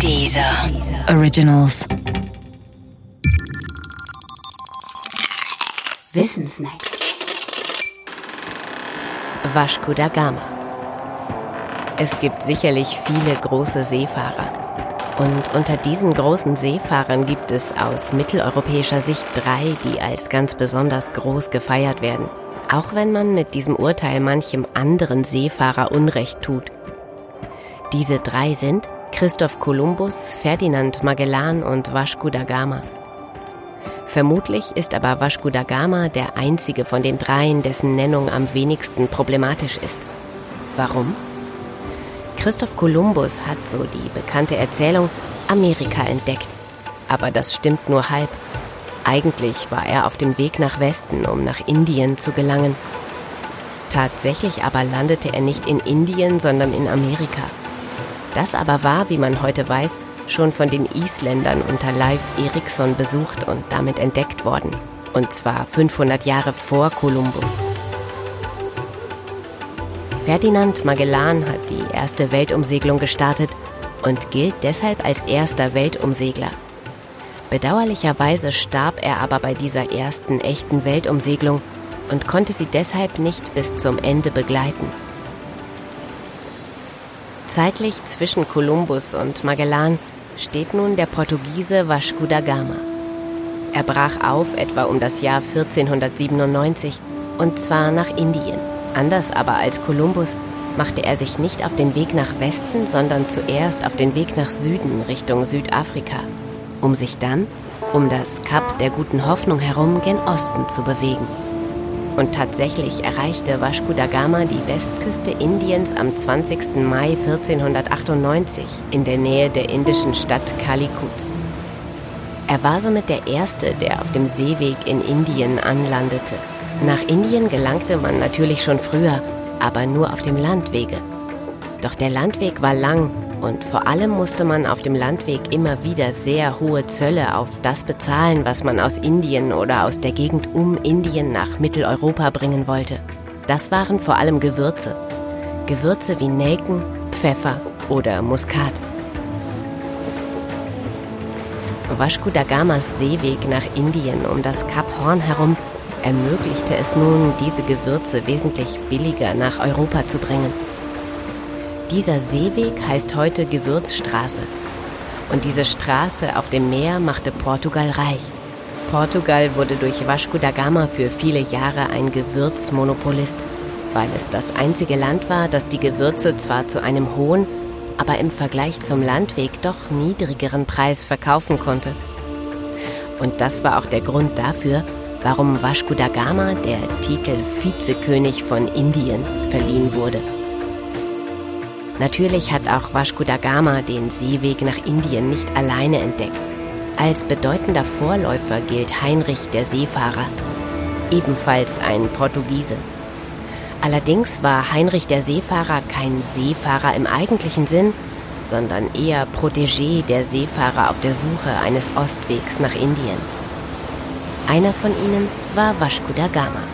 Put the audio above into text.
Dieser Originals. Wissensnacks. Vasco da Gama. Es gibt sicherlich viele große Seefahrer. Und unter diesen großen Seefahrern gibt es aus mitteleuropäischer Sicht drei, die als ganz besonders groß gefeiert werden. Auch wenn man mit diesem Urteil manchem anderen Seefahrer Unrecht tut. Diese drei sind Christoph Kolumbus, Ferdinand Magellan und Vasco da Gama. Vermutlich ist aber Vasco da Gama der einzige von den dreien, dessen Nennung am wenigsten problematisch ist. Warum? Christoph Kolumbus hat, so die bekannte Erzählung, Amerika entdeckt. Aber das stimmt nur halb. Eigentlich war er auf dem Weg nach Westen, um nach Indien zu gelangen. Tatsächlich aber landete er nicht in Indien, sondern in Amerika. Das aber war, wie man heute weiß, schon von den Isländern unter Leif Eriksson besucht und damit entdeckt worden. Und zwar 500 Jahre vor Kolumbus. Ferdinand Magellan hat die erste Weltumsegelung gestartet und gilt deshalb als erster Weltumsegler. Bedauerlicherweise starb er aber bei dieser ersten echten Weltumsegelung und konnte sie deshalb nicht bis zum Ende begleiten. Zeitlich zwischen Kolumbus und Magellan steht nun der Portugiese Vasco da Gama. Er brach auf etwa um das Jahr 1497 und zwar nach Indien. Anders aber als Kolumbus machte er sich nicht auf den Weg nach Westen, sondern zuerst auf den Weg nach Süden Richtung Südafrika, um sich dann um das Kap der guten Hoffnung herum gen Osten zu bewegen. Und tatsächlich erreichte Vasco da Gama die Westküste Indiens am 20. Mai 1498 in der Nähe der indischen Stadt Calicut. Er war somit der Erste, der auf dem Seeweg in Indien anlandete. Nach Indien gelangte man natürlich schon früher, aber nur auf dem Landwege. Doch der Landweg war lang und vor allem musste man auf dem Landweg immer wieder sehr hohe Zölle auf das bezahlen, was man aus Indien oder aus der Gegend um Indien nach Mitteleuropa bringen wollte. Das waren vor allem Gewürze. Gewürze wie Nelken, Pfeffer oder Muskat. Vasco da Gamas Seeweg nach Indien um das Kap Horn herum ermöglichte es nun, diese Gewürze wesentlich billiger nach Europa zu bringen. Dieser Seeweg heißt heute Gewürzstraße. Und diese Straße auf dem Meer machte Portugal reich. Portugal wurde durch Vasco da Gama für viele Jahre ein Gewürzmonopolist, weil es das einzige Land war, das die Gewürze zwar zu einem hohen, aber im Vergleich zum Landweg doch niedrigeren Preis verkaufen konnte. Und das war auch der Grund dafür, warum Vasco da Gama der Titel Vizekönig von Indien verliehen wurde. Natürlich hat auch Vasco da Gama den Seeweg nach Indien nicht alleine entdeckt. Als bedeutender Vorläufer gilt Heinrich der Seefahrer, ebenfalls ein Portugiese. Allerdings war Heinrich der Seefahrer kein Seefahrer im eigentlichen Sinn, sondern eher Protégé der Seefahrer auf der Suche eines Ostwegs nach Indien. Einer von ihnen war Vasco da Gama.